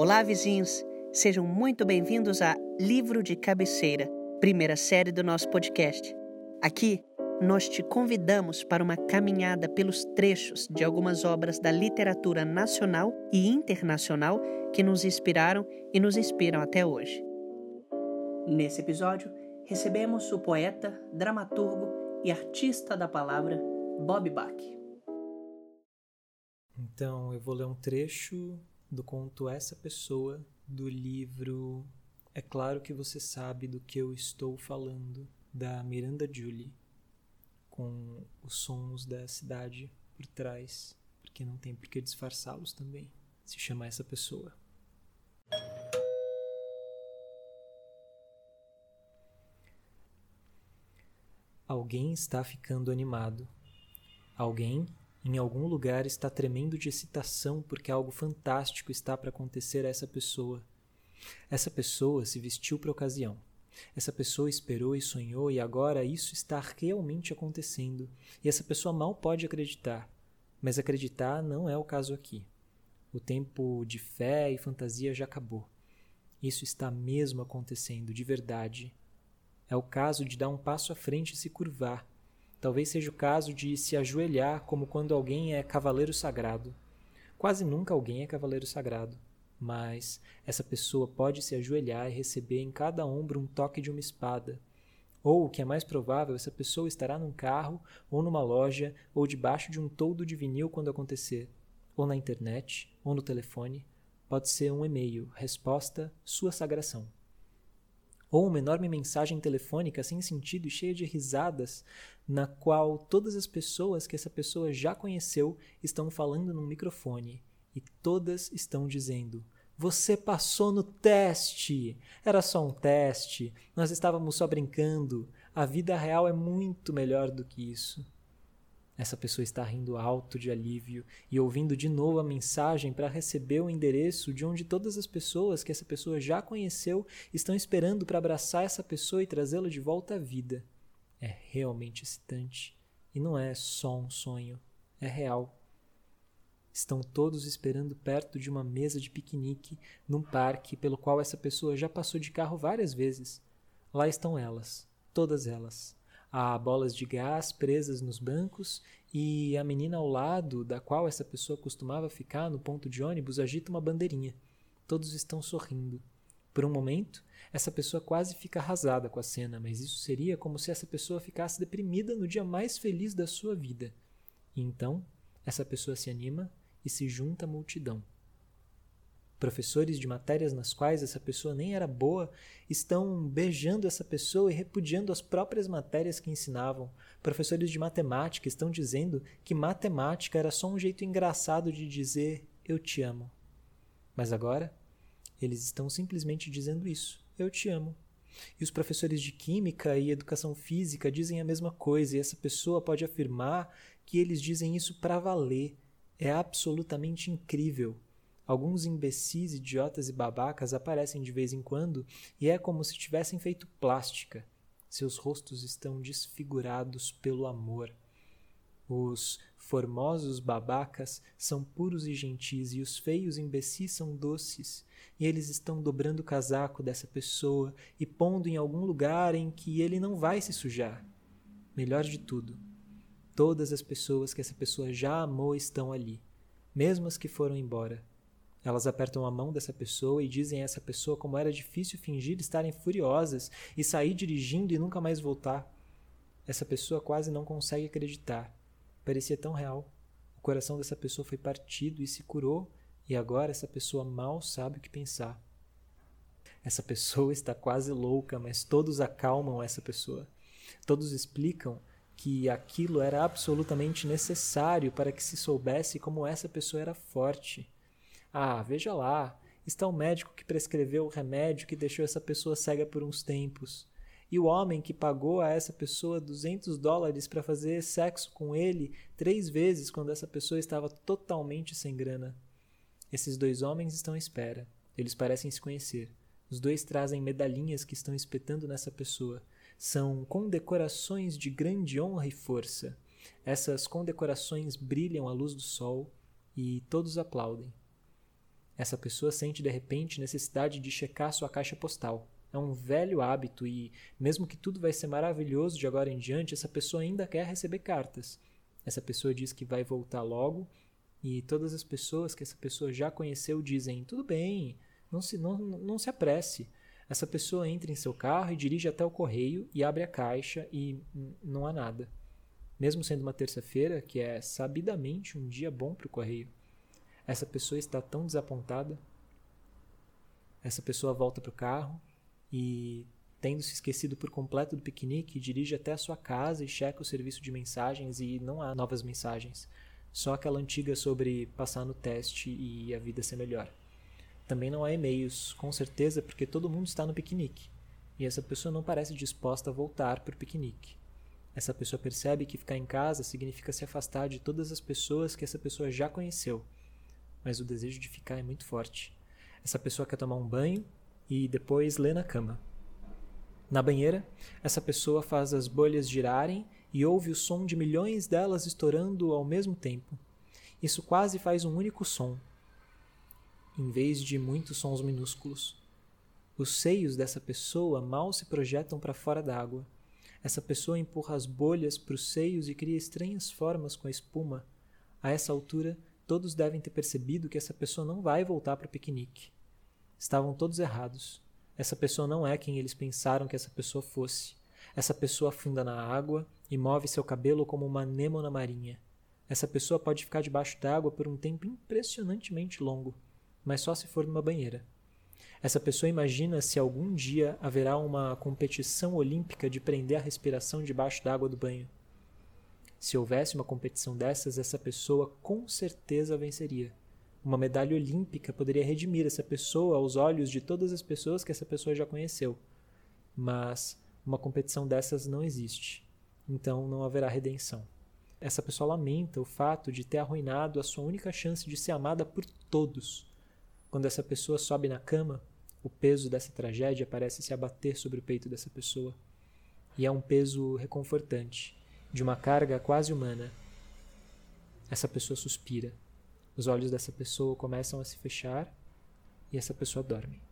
Olá, vizinhos! Sejam muito bem-vindos a Livro de Cabeceira, primeira série do nosso podcast. Aqui, nós te convidamos para uma caminhada pelos trechos de algumas obras da literatura nacional e internacional que nos inspiraram e nos inspiram até hoje. Nesse episódio, recebemos o poeta, dramaturgo e artista da palavra Bob Bach. Então, eu vou ler um trecho do conto Essa Pessoa, do livro É Claro que Você Sabe do que Eu Estou Falando, da Miranda Julie, com os sons da cidade por trás, porque não tem por que disfarçá-los também. Se chama Essa Pessoa. Alguém está ficando animado. Alguém em algum lugar está tremendo de excitação porque algo fantástico está para acontecer a essa pessoa. Essa pessoa se vestiu para a ocasião. Essa pessoa esperou e sonhou e agora isso está realmente acontecendo. E essa pessoa mal pode acreditar. Mas acreditar não é o caso aqui. O tempo de fé e fantasia já acabou. Isso está mesmo acontecendo de verdade. É o caso de dar um passo à frente e se curvar Talvez seja o caso de se ajoelhar como quando alguém é cavaleiro sagrado. Quase nunca alguém é cavaleiro sagrado, mas essa pessoa pode se ajoelhar e receber em cada ombro um toque de uma espada. Ou, o que é mais provável, essa pessoa estará num carro, ou numa loja, ou debaixo de um toldo de vinil quando acontecer, ou na internet, ou no telefone. Pode ser um e-mail, resposta, sua sagração ou uma enorme mensagem telefônica sem sentido e cheia de risadas, na qual todas as pessoas que essa pessoa já conheceu estão falando num microfone e todas estão dizendo: Você passou no teste! Era só um teste, nós estávamos só brincando. A vida real é muito melhor do que isso. Essa pessoa está rindo alto de alívio e ouvindo de novo a mensagem para receber o endereço de onde todas as pessoas que essa pessoa já conheceu estão esperando para abraçar essa pessoa e trazê-la de volta à vida. É realmente excitante. E não é só um sonho, é real. Estão todos esperando perto de uma mesa de piquenique num parque pelo qual essa pessoa já passou de carro várias vezes. Lá estão elas, todas elas Há bolas de gás presas nos bancos e a menina ao lado, da qual essa pessoa costumava ficar no ponto de ônibus, agita uma bandeirinha. Todos estão sorrindo. Por um momento, essa pessoa quase fica arrasada com a cena, mas isso seria como se essa pessoa ficasse deprimida no dia mais feliz da sua vida. E então, essa pessoa se anima e se junta à multidão. Professores de matérias nas quais essa pessoa nem era boa estão beijando essa pessoa e repudiando as próprias matérias que ensinavam. Professores de matemática estão dizendo que matemática era só um jeito engraçado de dizer eu te amo. Mas agora, eles estão simplesmente dizendo isso: eu te amo. E os professores de química e educação física dizem a mesma coisa, e essa pessoa pode afirmar que eles dizem isso para valer. É absolutamente incrível. Alguns imbecis, idiotas e babacas aparecem de vez em quando e é como se tivessem feito plástica. Seus rostos estão desfigurados pelo amor. Os formosos babacas são puros e gentis, e os feios imbecis são doces. E eles estão dobrando o casaco dessa pessoa e pondo em algum lugar em que ele não vai se sujar. Melhor de tudo, todas as pessoas que essa pessoa já amou estão ali, mesmo as que foram embora. Elas apertam a mão dessa pessoa e dizem a essa pessoa como era difícil fingir estarem furiosas e sair dirigindo e nunca mais voltar. Essa pessoa quase não consegue acreditar. Parecia tão real. O coração dessa pessoa foi partido e se curou, e agora essa pessoa mal sabe o que pensar. Essa pessoa está quase louca, mas todos acalmam essa pessoa. Todos explicam que aquilo era absolutamente necessário para que se soubesse como essa pessoa era forte ah, veja lá, está o médico que prescreveu o remédio que deixou essa pessoa cega por uns tempos. E o homem que pagou a essa pessoa 200 dólares para fazer sexo com ele três vezes quando essa pessoa estava totalmente sem grana. Esses dois homens estão à espera. Eles parecem se conhecer. Os dois trazem medalhinhas que estão espetando nessa pessoa. São condecorações de grande honra e força. Essas condecorações brilham à luz do sol e todos aplaudem. Essa pessoa sente de repente necessidade de checar sua caixa postal. É um velho hábito e, mesmo que tudo vai ser maravilhoso de agora em diante, essa pessoa ainda quer receber cartas. Essa pessoa diz que vai voltar logo e todas as pessoas que essa pessoa já conheceu dizem: tudo bem, não se, não, não se apresse. Essa pessoa entra em seu carro e dirige até o correio e abre a caixa e não há nada. Mesmo sendo uma terça-feira, que é sabidamente um dia bom para o correio. Essa pessoa está tão desapontada. Essa pessoa volta para o carro e, tendo se esquecido por completo do piquenique, dirige até a sua casa e checa o serviço de mensagens e não há novas mensagens. Só aquela antiga sobre passar no teste e a vida ser melhor. Também não há e-mails, com certeza, porque todo mundo está no piquenique. E essa pessoa não parece disposta a voltar para o piquenique. Essa pessoa percebe que ficar em casa significa se afastar de todas as pessoas que essa pessoa já conheceu mas o desejo de ficar é muito forte. Essa pessoa quer tomar um banho e depois lê na cama. Na banheira, essa pessoa faz as bolhas girarem e ouve o som de milhões delas estourando ao mesmo tempo. Isso quase faz um único som, em vez de muitos sons minúsculos. Os seios dessa pessoa mal se projetam para fora d'água. Essa pessoa empurra as bolhas para os seios e cria estranhas formas com a espuma. A essa altura, Todos devem ter percebido que essa pessoa não vai voltar para o piquenique. Estavam todos errados. Essa pessoa não é quem eles pensaram que essa pessoa fosse. Essa pessoa afunda na água e move seu cabelo como uma anêmona marinha. Essa pessoa pode ficar debaixo d'água por um tempo impressionantemente longo, mas só se for numa banheira. Essa pessoa imagina se algum dia haverá uma competição olímpica de prender a respiração debaixo d'água do banho. Se houvesse uma competição dessas, essa pessoa com certeza venceria. Uma medalha olímpica poderia redimir essa pessoa aos olhos de todas as pessoas que essa pessoa já conheceu. Mas uma competição dessas não existe. Então não haverá redenção. Essa pessoa lamenta o fato de ter arruinado a sua única chance de ser amada por todos. Quando essa pessoa sobe na cama, o peso dessa tragédia parece se abater sobre o peito dessa pessoa. E é um peso reconfortante de uma carga quase humana. Essa pessoa suspira. Os olhos dessa pessoa começam a se fechar e essa pessoa dorme.